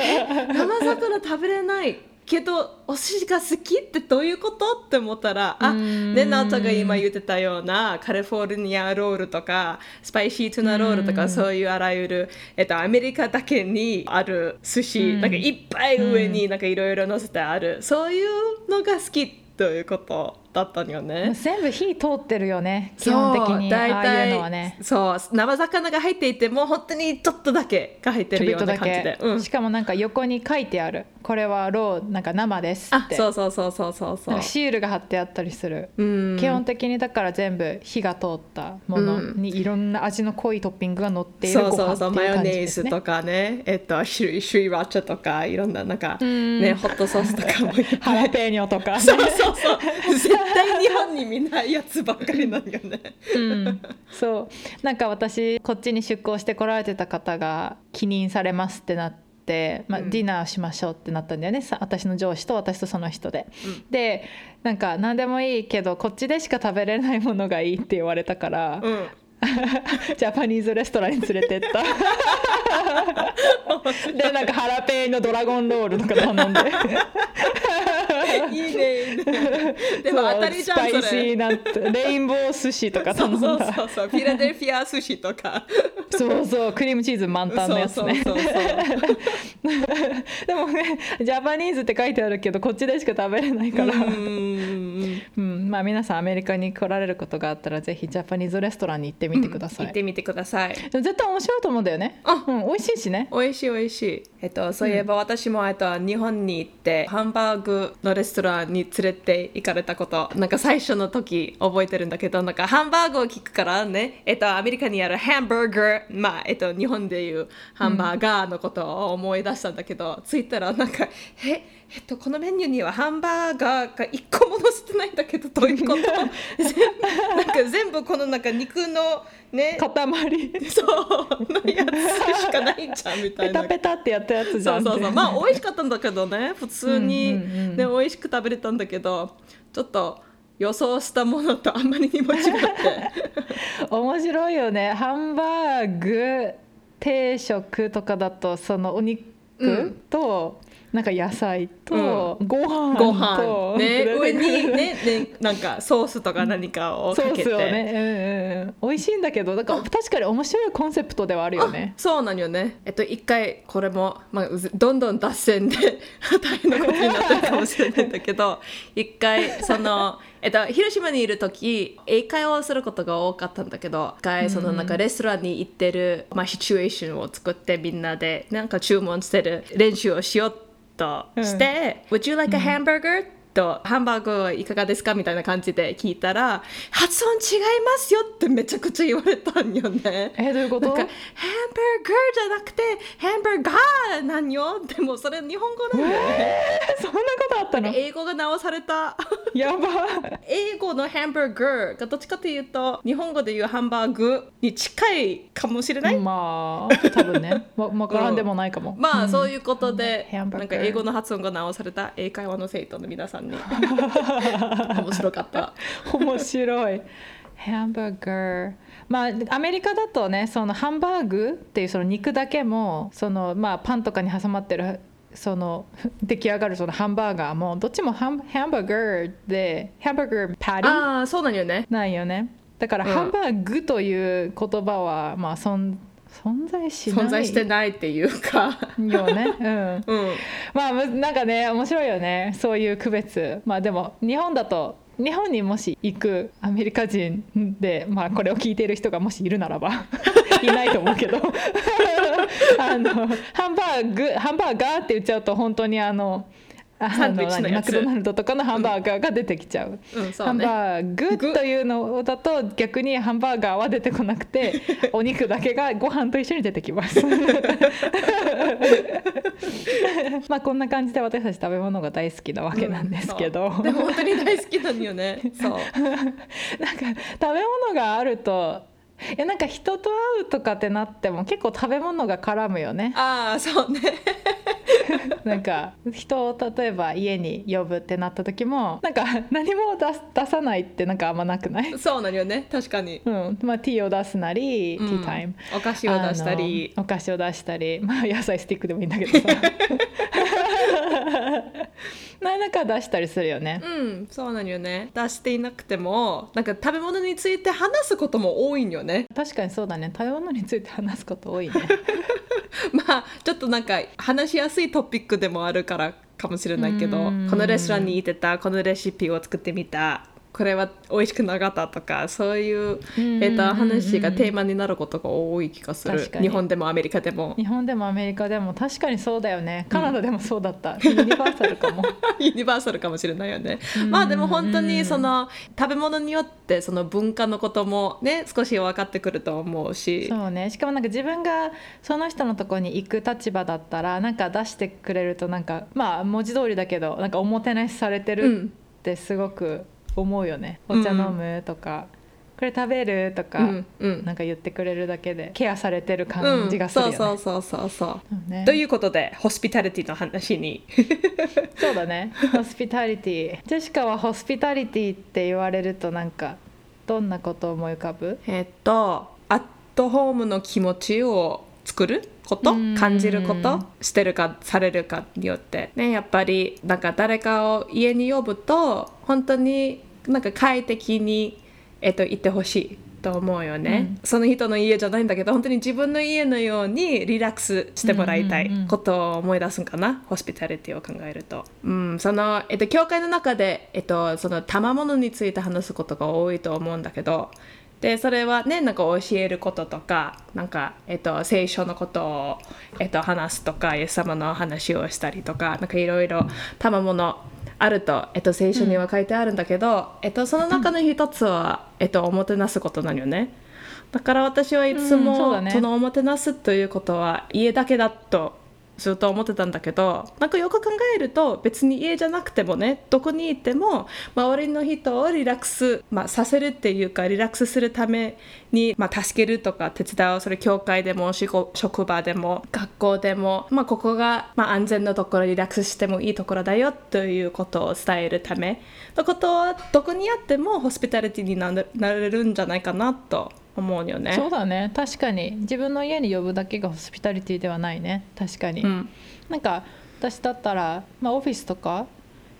え 生魚食べれないけどお寿司が好きってどういうこと？って思ったらあねなおちゃんが今言ってたようなカリフォルニアロールとかスパイシートゥナロールと
うん。
かそういうあらゆる、えっと、アメリカだけにある寿司、
うん。
なんかいっぱい上になんかいろいろ乗せてある、そういうのが好きということだったんよね。
全部火通ってるよね基本的に。
そう大
ああいうのはね。
そう生魚が入っていても本当にちょっとだけが入ってるような感じで、うん。
しかもなんか横に書いてある。これはローなんか生です
あ
って。
そうそうそうそうそうそう。
シールが貼ってあったりする。
うん。
基本的にだから全部火が通ったものにいろんな味の濃いトッピングが乗っている
そう
ご
そうそうマヨ
飯っていう感じ
ネー
ですね。
ズとかねえっとシュリシュリラチャとかいろんななんか
ん。
ねホットソースとかも
ハラペーニョとかね。
そうそうそう。絶 対日本に見ないやつばっかりなんよね。
うん、そう。なんか私こっちに出向してこられてた方が帰任されますってなって、まあ
うん。
ディナーしましょうってなったんだよね。さ私の上司と私とその人で。
うん。
でなんか何でもいいけどこっちでしか食べれないものがいいって言われたから、
うん。
ジャパニーズレストランに連れてった。でなんかハラペーニョドラゴンロールとか頼んで
いいねいいね。でも当たりじゃん
スパイシーな レインボー寿司とか
そうそう
頼んだ。
そうそうフィラデルフィア寿司とか。
そうそう。クリームチーズ満タンのやつね。
そうそうそうそう。
でもねジャパニーズって書いてあるけどこっちでしか食べれないから、
う
うん
ん。うん。
まあ皆さんアメリカに来られることがあったらぜひジャパニーズレストランに行ってみてください、
行ってみてください。
でも絶対面白いと思うんだよね。
あ。
うん、美味しいしね。
美味しい美味しい。えっとそういえば私も、えっと日本に行ってハンバーグのレストランに連れて行かれたことなんか最初の時覚えてるんだけどなんかハンバーグを聞くからねえっとアメリカにあるハンバーガーまあえっと日本でいうハンバーガーのことを思い出したんだけど、着いたらなんかええっとこのメニューにはハンバーガーが一個も載せてないんだけどどういうこと？なんか全部このなんか肉のね
塊。
そうのやつしかないんじゃんみたいな。
ペタペタってやったやつじゃ
そうんそうそう。まあ美味しかったんだけどね普通に、
うんうんうん。
ね美味しく食べれたんだけどちょっと予想したものとあんまりにも違って。
面白いよね。ハンバーグ定食とかだとそのお肉
うん。
と、なんか野菜と、ご飯
ご
と
飯。ね。上にね。ねなんかソースとか何かを
ソ
かけて。
ースをね、うんうんうん、美味しいんだけどだから確かに面白いコンセプトではあるよね。
あそうなんよね。えっと一回これも、まあ、どんどん脱線で 大変なことになってるかもしれないんだけど一回その、えっと、広島にいる時英会話をすることが多かったんだけど一回そのなんかレストランに行ってる、まあ、シチュエーションを作ってみんなでなんか注文してる練習をしよう として「Would you like a hamburger?、 とハンバーグはいかがですかみたいな感じで聞いたら発音違いますよってめちゃくちゃ言われたんよね。
えどういうこと？
かハンバーガーじゃなくてハンバーガーなんよでもそれ日本語なんだよね、
そんなことあったの？
英語が直された。
やば。
英語のハンバーガーがどっちかというと日本語で言うハンバーグに近いかもしれない、
まあ多分ね。わ分からんでもないかも、
まあ、
ん。
そういうことで、
ハンバーガー
なんか英語の発音が直された英会話の生徒の皆さんに。面白かった。
面白い。ハンバーガーまあアメリカだとねそのハンバーグっていうその肉だけもそのまあパンとかに挟まってるその出来上がるそのハンバーガーもどっちもハンハンバーガーでハンバーガーパティ
ああそうなんよね。
なんよね。だから
うん。
ハンバーグという言葉はまあ存存在しない。
存在してないっていうか。
よね、うん、
うん。
まあむなんかね面白いよね。そういう区別。まあでも日本だと日本にもし行くアメリカ人で、まあ、これを聞いている人がもしいるならば いないと思うけど。あのハンバーグハンバーガーって言っちゃうと本当にあのあ
サンドイッチの
何マクドナルドとかのハンバーガーが出てきちゃう。
うんそ
ハン
うね。
バーグ
グ。
というのだと逆にハンバーガーは出てこなくて お肉だけがご飯と一緒に出てきます。まあこんな感じで私たち食べ物が大好きなわけなんですけど、
そう。でも本当に大好きなんよね。そう。
なんか食べ物があるといやなんか人と会うとかってなっても結構食べ物が絡むよね。
ああそうね。
なんか人を例えば家に呼ぶってなった時もなんか何も出さないってなんかあんまなくない？
そうなんよね。確かに。
うん。まあ、ティーを出すなり、
うん。
ティータイム。
お菓子を出したり。
お菓子を出したり。まあ野菜スティックでもいいんだけどさ 何か出したりするよね。
うんそうなんよね。出していなくてもなんか食べ物について話すことも多いんよね。
確かにそうだね。食べ物について話すこと多いね。
まあちょっとなんか話しやすいトピックでもあるからかもしれないけど
うん。
このレストランに行ってたこのレシピを作ってみたこれは美味しくなかったとかそういう、えっと話がテーマになることが多い気がする。日本でもアメリカでも。
日本でもアメリカでも。確かにそうだよね。カナダでもそうだった、ユニバーサルかも。
ユニバーサルかもしれないよね。まあでも本当にその食べ物によってその文化のこともね少し分かってくると思うし。
そうね。しかもなんか自分がその人のとこに行く立場だったらなんか出してくれるとなんかまあ文字通りだけどなんかおもてなしされてる
うん
ってすごく思うよね、
うん。
お茶飲むとか、これ食べるとか、
うんうん。
なんか言ってくれるだけでケアされてる
う
感
ん
じがするよね、
そうそうそうそうそう。
そうね。
ということでホスピタリティの話に。
そうだね。ホスピタリティ。ジェシカはホスピタリティって言われるとなんかどんなことを思い浮かぶ？
えっとアットホームの気持ちを作る？こと？
うん。
感じること？してるかされるかによって。ねやっぱりなんか誰かを家に呼ぶと本当になんか快適に、えっと、行ってほしいと思うよね、その人の家じゃないんだけど本当に自分の家のようにリラックスしてもらいたい
うんうんうん。
ことを思い出すんかな、ホスピタリティを考えると、うん、その、えっと、教会の中で、えっと、その賜物について話すことが多いと思うんだけどでそれはねなんか教えることとかなんか、えっと、聖書のことを、えっと、話すとかイエス様の話をしたりとかなんかいろいろ賜物あると、えっと、聖書には書いてあるんだけど、えっと、その中の一つは、えっと、おもてなすことなんよね。だから私はいつ
うん
も、
そ
のおもてなすということは家だけだとずっと思ってたんだけどなんかよく考えると別に家じゃなくてもねどこにいても周りの人をリラックス、まあ、させるっていうかリラックスするために、まあ、助けるとか手伝うそれ教会でも職場でも学校でも、まあ、ここが、まあ、安全なところリラックスしてもいいところだよということを伝えるためのことはどこにあってもホスピタリティになれるんじゃないかなと思うよね。
そうだね。確かに。自分の家に呼ぶだけがホスピタリティではないね。確かに、
うん。
なんか私だったら、まあ、オフィスとか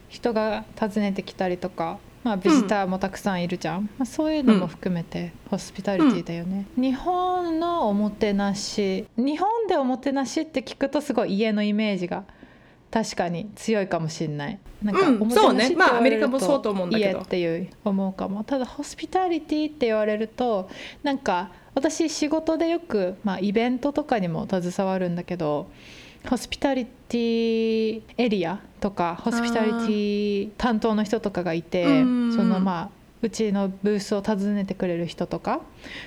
人が訪ねてきたりとか、まあ、ビジターもたくさんいるじゃん、まあ、そういうのも含めてホスピタリティだよね、日本のおもてなし日本でおもてなしって聞くとすごい家のイメージが確かに強いかもしれない。なんか
うんそうね。まあアメリカもそうと思うんだけど。
家っていう。思うかも。ただホスピタリティって言われるとなんか私仕事でよく、まあ、イベントとかにも携わるんだけどホスピタリティエリアとかホスピタリティ担当の人とかがいて
うん。
そのまあうちのブースを訪ねてくれる人とか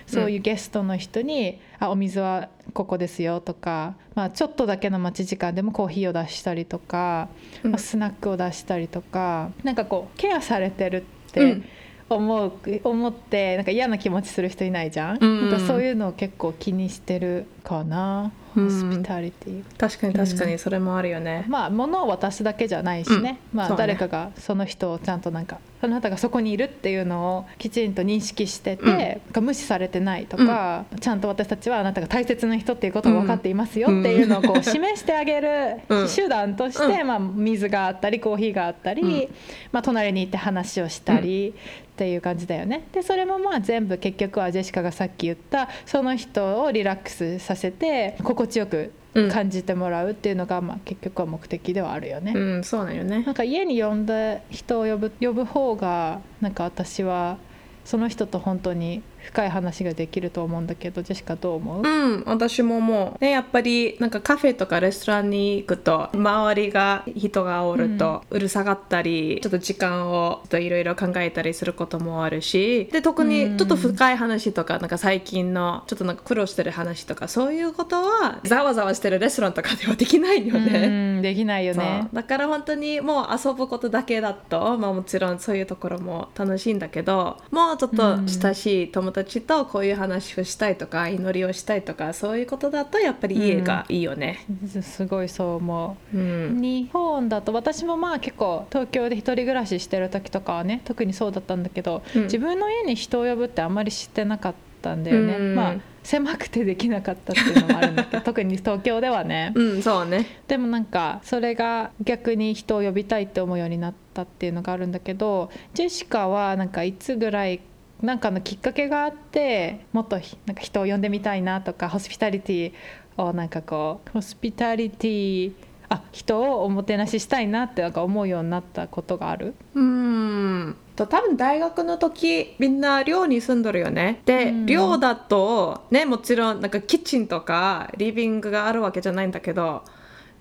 そういうゲストの人に「あお水はここですよ」とか、まあ、ちょっとだけの待ち時間でもコーヒーを出したりとか、
うん。
まあスナックを出したりとかなんかこうケアされてるっ
う
て
ん。
思う、思ってなんか嫌な気持ちする人いないじゃん,、
うん
なんかそういうのを結構気にしてるかな、
うん
ホスピタリティ。
確かに確かにそれもあるよね。
まあ物を渡すだけじゃないしね,、まあ
うんそうね。
誰かがその人をちゃんとなんかあなたがそこにいるっていうのをきちんと認識してて、
うん。
無視されてないとか、ちゃんと私たちはあなたが大切な人っていうことを分かっていますよっていうのをこう示してあげる
うん。
手段として、
う
まあ、水があったりコーヒーがあったり、
うん。
まあ、隣に行って話をしたり。っていう感じだよね。でそれもまあ全部結局はジェシカがさっき言ったその人をリラックスさせて心地よく感じてもらうっていうのが、まあ、結局は目的ではあるよね。
うん、そうなんよね
なん。か家に呼んだ人を呼ぶ呼ぶ方がなんか私はその人と本当に深い話ができると思うんだけどジェシカどう思う、
うん、私ももう、ね、やっぱりなんかカフェとかレストランに行くと周りが人がおるとうるさがったり、ちょっと時間をいろいろ考えたりすることもあるしで特にちょっと深い話とかなんか最近のちょっとなんか苦労してる話とかそういうことはざわざわしてるレストランとかではできないよね。
うんできないよね。
だから本当にもう遊ぶことだけだと、まあ、もちろんそういうところも楽しいんだけどもうちょっと親しい友達とこういう話をしたいとか祈りをしたいとかそういうことだとやっぱり家がいいよね。
すごいそう思う。
うん。
日本だと私もまあ結構東京で一人暮らししてる時とかはね特にそうだったんだけど、
うん。
自分の家に人を呼ぶってあんまり知ってなかったんだよね、
うん。
まあ狭くてできなかったっていうのもあるんだけど 特に東京ではね、
うん、そうね。
でもなんかそれが逆に人を呼びたいって思うようになったっていうのがあるんだけどジェシカはなんかいつぐらいなんかのきっかけがあってもっとひなんか人を呼んでみたいなとかホスピタリティをなんかこうホスピタリティあ人をおもてなししたいなってなんか思うようになったことがある？
うん。と多分大学の時みんな寮に住んどるよね。で、
うん。
寮だとねもちろんなんかキッチンとかリビングがあるわけじゃないんだけど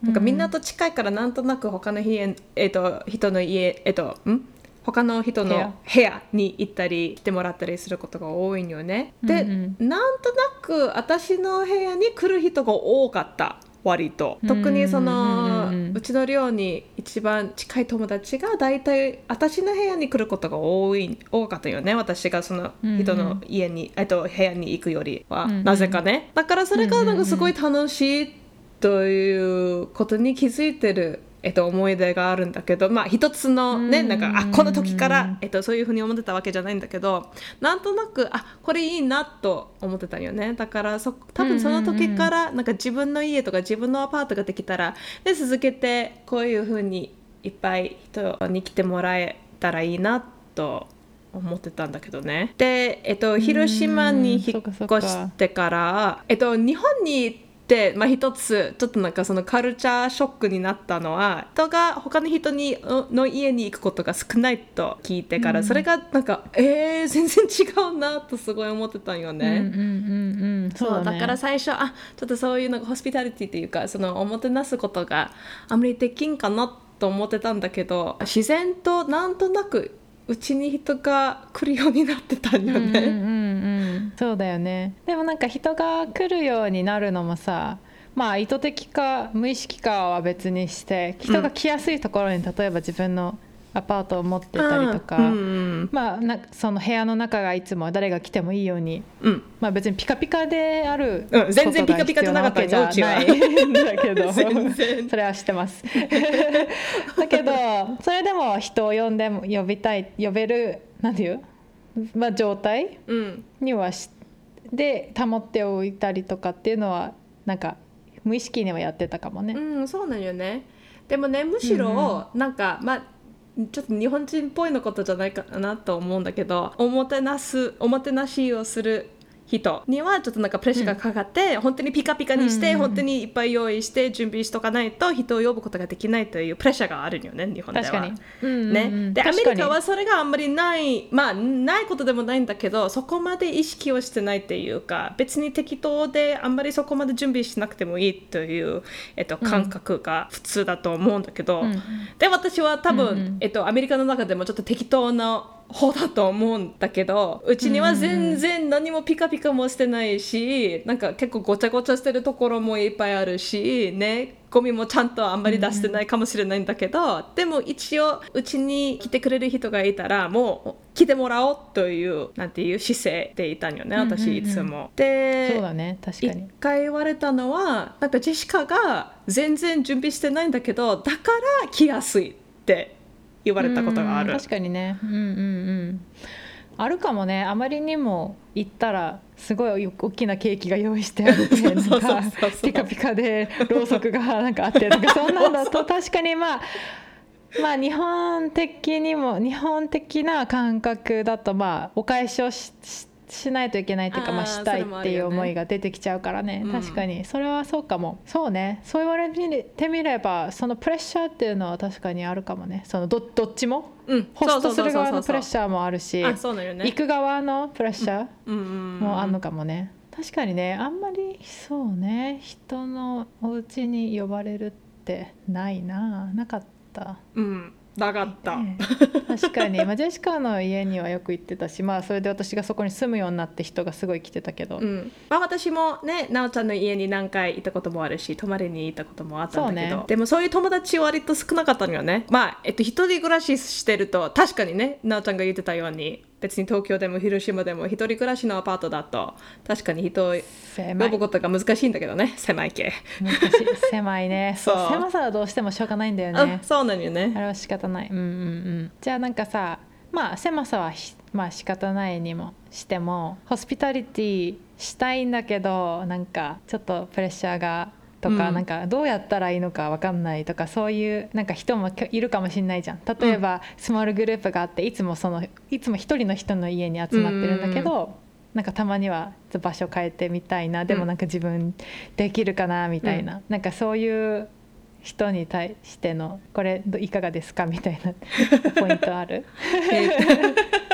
なんかみんなと近いからなんとなく他の家、えっと人の家えっとん？他の人の部屋。に行ったりしてもらったりすることが多いんよね。で、
うん
なんとなく私の部屋に来る人が多かった。割と。特にその、
うんうんうんうん。
うちの寮に一番近い友達が大体私の部屋に来ることが多い多かったよね。私がその人の家に、えっと、部屋に行くよりは、
うんうん。
なぜかね。だからそれがなんかすごい楽しいということに気づいてるえっと、思い出があるんだけどまあ一つのね
うん。
なんかあこの時から、えっと、そういうふうに思ってたわけじゃないんだけどなんとなくあこれいいなと思ってたよね。だからそ多分その時からなんか自分の家とか自分のアパートができたらで続けてこういうふうにいっぱい人に来てもらえたらいいなと思ってたんだけどね。で、えっと、広島に引
っ
越してから、えっと、日本に行ってまあ、一つちょっとなんかそのカルチャーショックになったのは人が他の人にの家に行くことが少ないと聞いてから、
うん。
それがなんかえー、全然違うなとすごい思ってたんよね。
うんうんうんうん。
そうだ,、
ね。
から最初あちょっとそういうなんかホスピタリティっていうかそのおもてなすことがあんまりできんかなと思ってたんだけど自然となんとなくうちに人が来るようになってたんよね。
うんうんうんうん、そうだよねでもなんか人が来るようになるのもさまあ意図的か無意識かは別にして人が来やすいところに例えば自分のアパートを持ってたりとか、
うんうん
まあなその部屋の中がいつも誰が来てもいいように、
うん。
まあ、別にピカピカである
うん全然ピカピカじゃなかった
じゃないん だけど それは知ってます。だけどそれでも人を呼んでも呼びたい呼べるなんていう、まあ、状態
うん。
にはしで保っておいたりとかっていうのはなんか無意識にはやってたかもね。
うん、そうなんよね。でもねむしろ、なんかまあちょっと日本人っぽいのことじゃないかなと思うんだけどおもてなすおもてなしをする人にはちょっとなんかプレッシャーがかかって、本当にピカピカにして、
うんうんうん。
本当にいっぱい用意して準備しとかないと人を呼ぶことができないというプレッシャーがあるよね日本では。
確かに。うんうんうん。
ね、でアメリカはそれがあんまりないまあないことでもないんだけどそこまで意識をしてないっていうか別に適当であんまりそこまで準備しなくてもいいという、えっと、感覚が普通だと思うんだけど、
うん。
で私は多分、
うんうん。
えっと、アメリカの中でもちょっと適当な方だと思うんだけどうちには全然何もピカピカもしてないしなんか結構ごちゃごちゃしてるところもいっぱいあるしねゴミもちゃんとあんまり出してないかもしれないんだけど、でも一応うちに来てくれる人がいたらもう来てもらおうというなんていう姿勢でいたんよね私いつも。で
そうだね確か
一
に。
回言われたのはなんかジェシカが全然準備してないんだけどだから来やすいって言われたことがある。
うん。確かにね。うんうんうん。あるかもね。あまりにも行ったらすごい大きなケーキが用意してあって かピカピカでろうそくがなんかあってとかそんなんだと 確かにまあまあ日本的にも日本的な感覚だとまあお返しをしししないといけないっていうかまあしたいっていう思いが出てきちゃうからね。
うん。
確かに。それはそうかも。そうね。そう言われてみればそのプレッシャーっていうのは確かにあるかもね。そのどどっちも？
うん。
ホストする側のプレッ
ャ
シャーもあるし行く側のプレッシャー
うんうん。
もあんのかもね。確かにね。あんまりそうね。人のお家に呼ばれるってないな。なかった。
うんなかった、
ね。確かに、まあ、ジェシカの家にはよく行ってたし、まあ、それで私がそこに住むようになって人がすごい来てたけど、
うん。まあ、私もねなおちゃんの家に何回行ったこともあるし泊まりに行ったこともあったんだけど、
ね。
でもそういう友達は割と少なかったのよね。まあ、えっと、一人暮らししてると確かにねなおちゃんが言ってたように別に東京でも広島でも一人暮らしのアパートだと確かに人を呼ぶことが難しいんだけどね狭い系、
難しい狭いね。
そう
狭さはどうしてもしょうがないんだよ
あ
ね
そうなのよね。
あれは仕方ない。うんうんうん。じゃあなんかさまあ狭さはひまあ仕方ないにもしてもホスピタリティしたいんだけどなんかちょっとプレッシャーがとか、
うん。
なんかどうやったらいいのかわかんないとかそういうなんか人もいるかもしれないじゃん。例えば、スモールグループがあっていつもそのいつも一人の人の家に集まってるんだけど、なんかたまには場所変えてみたいな。でもなんか自分できるかなみたいな、なんかそういう人に対してのこれどいかがですか？みたいなポイントある？
えー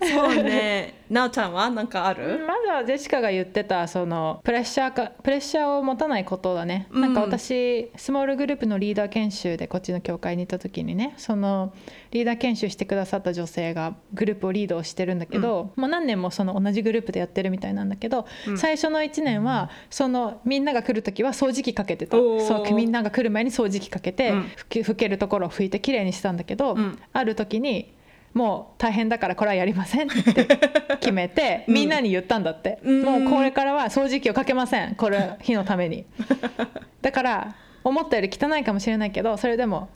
そうね。なおちゃんは何かある、
まずはジェシカが言ってたそのプレッシャーかプレッシャーを持たないことだね、
うん。
なんか私スモールグループのリーダー研修でこっちの教会に行った時にねそのリーダー研修してくださった女性がグループをリードをしてるんだけど、もう何年もその同じグループでやってるみたいなんだけど、
うん。
最初の1年はそのみんなが来る時は掃除機かけてた。そうみんなが来る前に掃除機かけて、
うん。
拭き拭けるところを拭いてきれいにしたんだけど、
うん。
ある時にもう大変だからこれはやりませんって 決めて、
うん。
みんなに言ったんだって、
うん。
もうこれからは掃除機をかけません。これ日のために。だから思ったより汚いかもしれないけどそれでも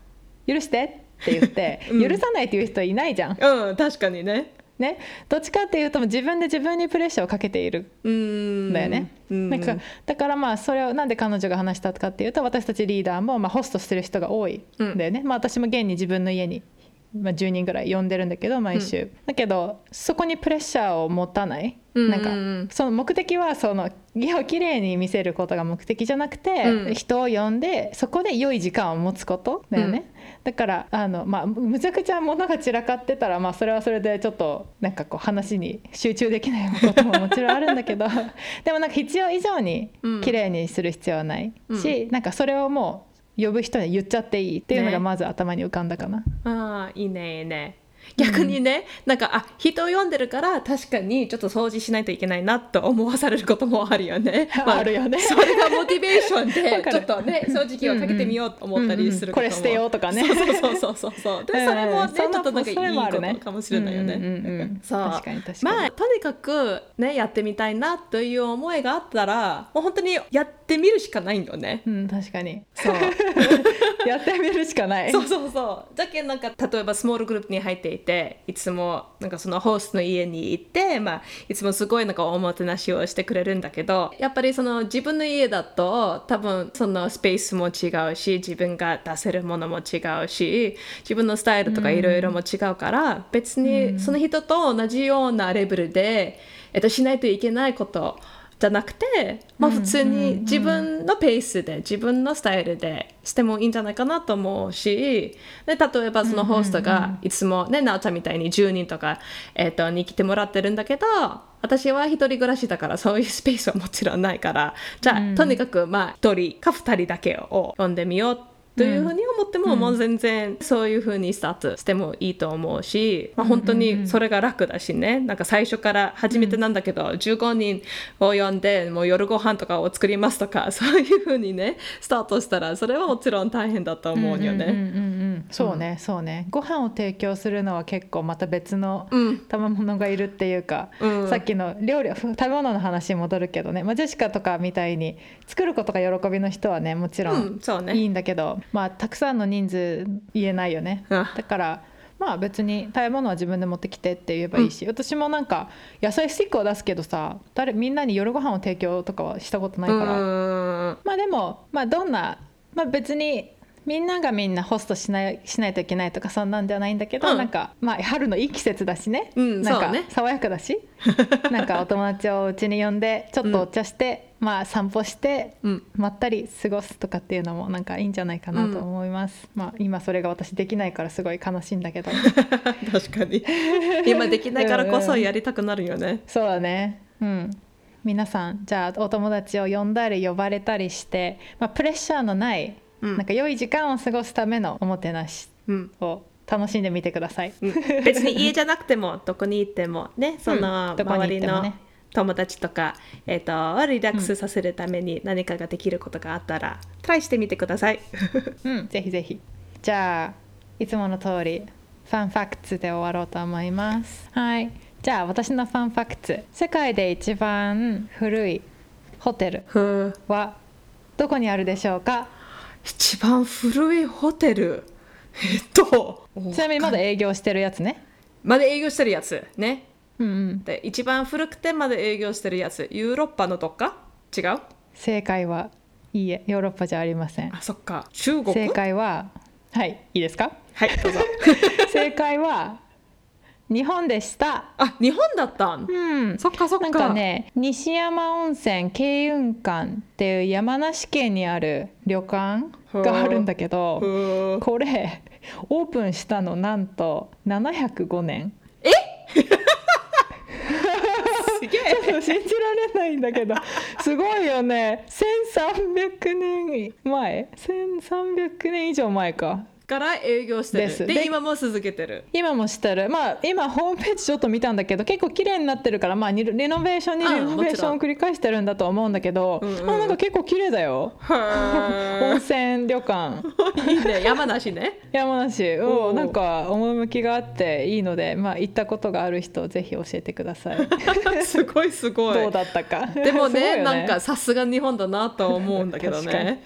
許してって言って、
うん。
許さないっていう人いないじゃん。
うん確かにね。
ね。どっちかっていうと自分で自分にプレッシャーをかけている。
うん。
だよね、
うん。
なんかだからまあそれをなんで彼女が話したかっていうと私たちリーダーもまあホストしてる人が多い。ん。だよね、まあ私も現に自分の家に、まあ、10人ぐらい呼んでるんだけど毎週、だけどそこにプレッシャーを持たない、
うん
なんか
うん。
その目的はその家をきれいに見せることが目的じゃなくて、
うん。
人を呼んでそこで良い時間を持つことだよね、だからあの、まあ、むちゃくちゃ物が散らかってたら、まあ、それはそれでちょっとなんかこう話に集中できないことももちろんあるんだけど。でもなんか必要以上に
うん。
綺麗にする必要はないし、なんかそれをもう呼ぶ人に言っちゃっていいっていうのが
ね
まず頭に浮かんだかな。
ああいいねいいね逆にね、なんかあ人を読んでるから確かにちょっと掃除しないといけないなと思わされることもあるよね。
あるよね。
それがモチベーションで ちょっとね掃除機をかけてみようと思ったりする
これ捨てようとかね。
そうそうそうそう。そ うでそれもね、
うん
ちょっとなんかいいことかもしれないよね、
うんうんうんうん。
そう。
確かに確かに。
まあとにかくねやってみたいなという思いがあったらもう本当にやってみるしかないんだよね。
うん、確かに。
そう。
やってみるしかない。
そうそうそう。だけどなんか例えばスモールグループに入っていていつもなんかそのホストの家に行って、まあ、いつもすごいなんかおもてなしをしてくれるんだけどやっぱりその自分の家だと多分そのスペースも違うし自分が出せるものも違うし自分のスタイルとかいろいろも違うから、別にその人と同じようなレベルで、えっと、しないといけないことじゃなくて、まあ、普通に自分のペースで自分のスタイルでしてもいいんじゃないかなと思うしで例えばそのホストがいつもねなおちゃんみたいに10人とか、えっとに来てもらってるんだけど私は一人暮らしだからそういうスペースはもちろんないからじゃあ、とにかくまあ1人か2人だけを呼んでみようというふうに思っても、もう全然そういうふうにスタートしてもいいと思うし、まあ、本当にそれが楽だしね。なんか最初から初めてなんだけど、15人を呼んでもう夜ご飯とかを作りますとか そういうふうにねスタートしたらそれはもちろん大変だと思うよね。
うんうんうんうんそうね、そうね。ご飯を提供するのは結構また別の
うん。
賜物がいるっていうか、
うん。
さっきの料理食べ物の話に戻るけどね、まあ、ジェシカとかみたいに作ることが喜びの人はねもちろ
うんんそうね。
いいんだけど、まあたくさんの人数言えないよね、
うん
だからまあ別に食べ物は自分で持ってきてって言えばいいし、私もなんか野菜スティックを出すけどさ誰みんなに夜ご飯を提供とかはしたことないから、
うん。
まあでも、まあ、どんな、まあ、別にみんながみんなホストしないしないといけないとかそんなんじゃないんだけど、
うん。
なんかまあ春のいい季節だしね、
うん
なんか爽やかだし。なんかお友達をうちに呼んでちょっとお茶して、まあ散歩して
うん
まったり過ごすとかっていうのもなんかいいんじゃないかなと思います、まあ今それが私できないからすごい悲しいんだけど。
確かに。今できないからこそやりたくなるよね。
そうだね。うん。皆さんじゃあお友達を呼んだり呼ばれたりして、まあ、プレッシャーのない、
うん。
なんか良い時間を過ごすためのおもてなし
うん。
を楽しんでみてください。
うん。別に家じゃなくてもどこに行ってもねその周りの
ね
友達とか、えっとリラックスさせるために何かができることがあったら、トライしてみてください
うん、ぜひぜひ。じゃあいつもの通りファンファクツで終わろうと思います。はい。じゃあ私のファンファクツ世界で一番古いホテルはどこにあるでしょうか？
一番古いホテル？えっと
ちなみにまだ営業してるやつね。
まだ営業してるやつね
うんうん。
で一番古くてまだ営業してるやつヨーロッパのどっか？違う？
正解はいいえヨーロッパじゃありません。
あそっか。中国？
正解ははいいいですか？
はいどうぞ。
正解は日本でした。
あ日本だったん？
うん。
そっかそっか。
なんかね西山温泉慶雲館っていう山梨県にある旅館があるんだけどこれオープンしたのなんと705年
すげえ。
信じられないんだけど。すごいよね。1300年前？1300年以上前か
から営業してるで今も続けてる。
今もしてる。まあ今ホームページちょっと見たんだけど結構綺麗になってるからまあリリノベーションに
あ
リノベーションを繰り返してるんだと思うんだけど、
うんう
なんか結構綺麗だよ。温
は
泉旅館。
いいいね。山梨ね。
山梨。
お
なんか趣があっていいのでまあ行ったことがある人ぜひ教えてください。
すごいすごい。
どうだったか。
でも
すごいよ
ね。なんかさすが日本だなと思うんだけどね。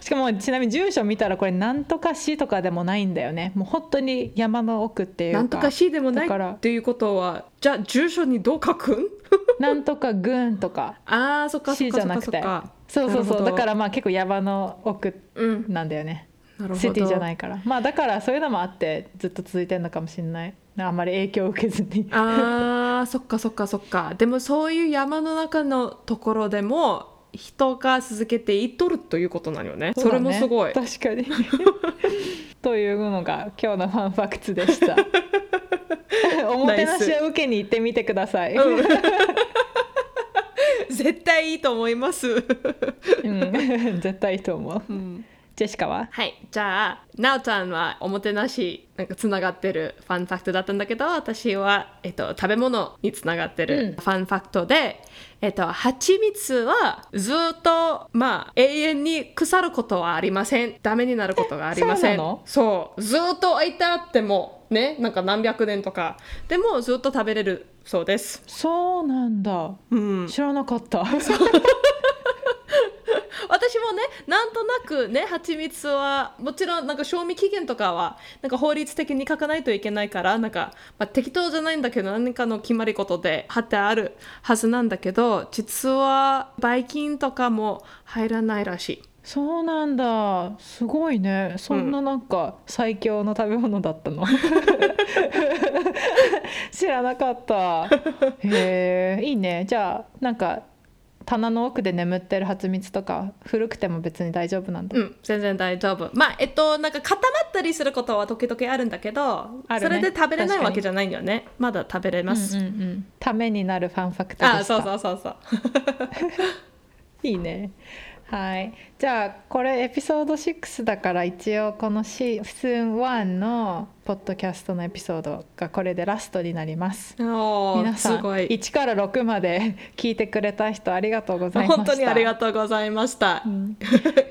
しかもちなみに住所見たらこれなんとか市とかでもないんだよね。もう本当に山の奥っていうか。
なんとか市でもない
だから。
っていうことはじゃあ住所にどう書くん？
なんとか郡とか。
あーそっかそっ
市
かそっか。
じゃなくて。
そっか
そうそう。そうだからまあ結構山の奥
うん
なんだよね。
なるほど
シティじゃないから。まあだからそういうのもあってずっと続いてるのかもしれない。あんまり影響を受けずに。
あーそっかそっかそっか。でもそういう山の中のところでも人が続けていっとるということなのよね。それもすごい、
確かに。というのが今日のファンファクツでした。おもてなしを受けに行ってみてください、
うん。絶対いいと思います、
うん。絶対いいと思う。
うん。
ジェシカは？
はい。じゃあなおちゃんはおもてなしなんかつながってるファンファクトだったんだけど私は、えっと、食べ物につながって
うん。
るファンファクトで、えっと、蜂蜜はずっとまあ永遠に腐ることはありません。ダメになることがありません。
そうなの？
そう。ずっと置いてあってもねなんか何百年とか。でもずっと食べれるそうです。
そうなんだ。
うん。
知らなかった
私もねなんとなくね蜂蜜はもちろんなんか賞味期限とかはなんか法律的に書かないといけないからなんか、まあ、適当じゃないんだけど何かの決まり事で貼ってあるはずなんだけど実はばい菌とかも入らないらしい。
そうなんだ。すごいね。そんななんか最強の食べ物だったの。知らなかった。へえいいね。じゃあなんか棚の奥で眠ってる蜂蜜とか古くても別に大丈夫なんだ、
うん、全然大丈夫。まあ、えっと、なんか固まったりすることは時々あるんだけど、
ね
それで食べれないわけじゃないんだよね。まだ食べれます。
うんうんうんためになるファンファクト
あ、そうそうそうそう。
いいねはいじゃあこれエピソード6だから一応このシーズン1のポッドキャストのエピソードがこれでラストになります皆さん
すごい。
1から6まで 聞いてくれた人ありがとうございました
本当にありがとうございました。
うん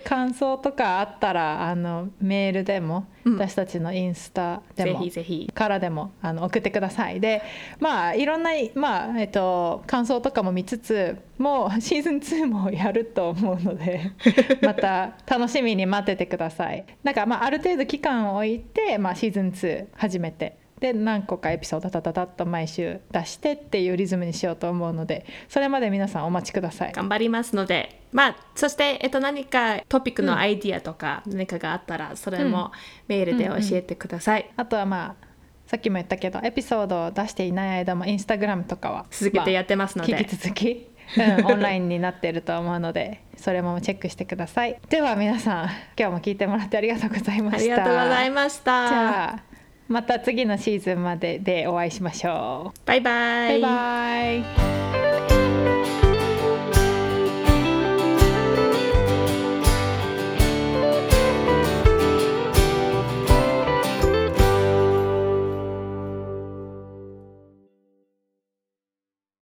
感想とかあったらあのメールでも、
うん
私たちのインスタで
ぜ
も
ひぜひ。
からでもあの送ってくださいでまあいろんな、まあえっと、感想とかも見つつもうシーズン2もやると思うので また楽しみに待っててくださいなんかまあある程度期間を置いて、まあ、シーズン2始めて。で何個かエピソードタタタッと毎週出してっていうリズムにしようと思うのでそれまで皆さんお待ちください。
頑張りますので。まあそして、えっと、何かトピックのアイディアとか何かがあったらそれもメールで教えてください、
あとはまあさっきも言ったけどエピソードを出していない間もインスタグラムとかは
続けてやってますので、
引き続き、うん、オンラインになっていると思うのでそれもチェックしてください。では皆さん今日も聞いてもらってありがとうございました。
ありがとうございました。
じゃあまた次のシーズンまででお会いしましょう。
バイバイ。
バイバ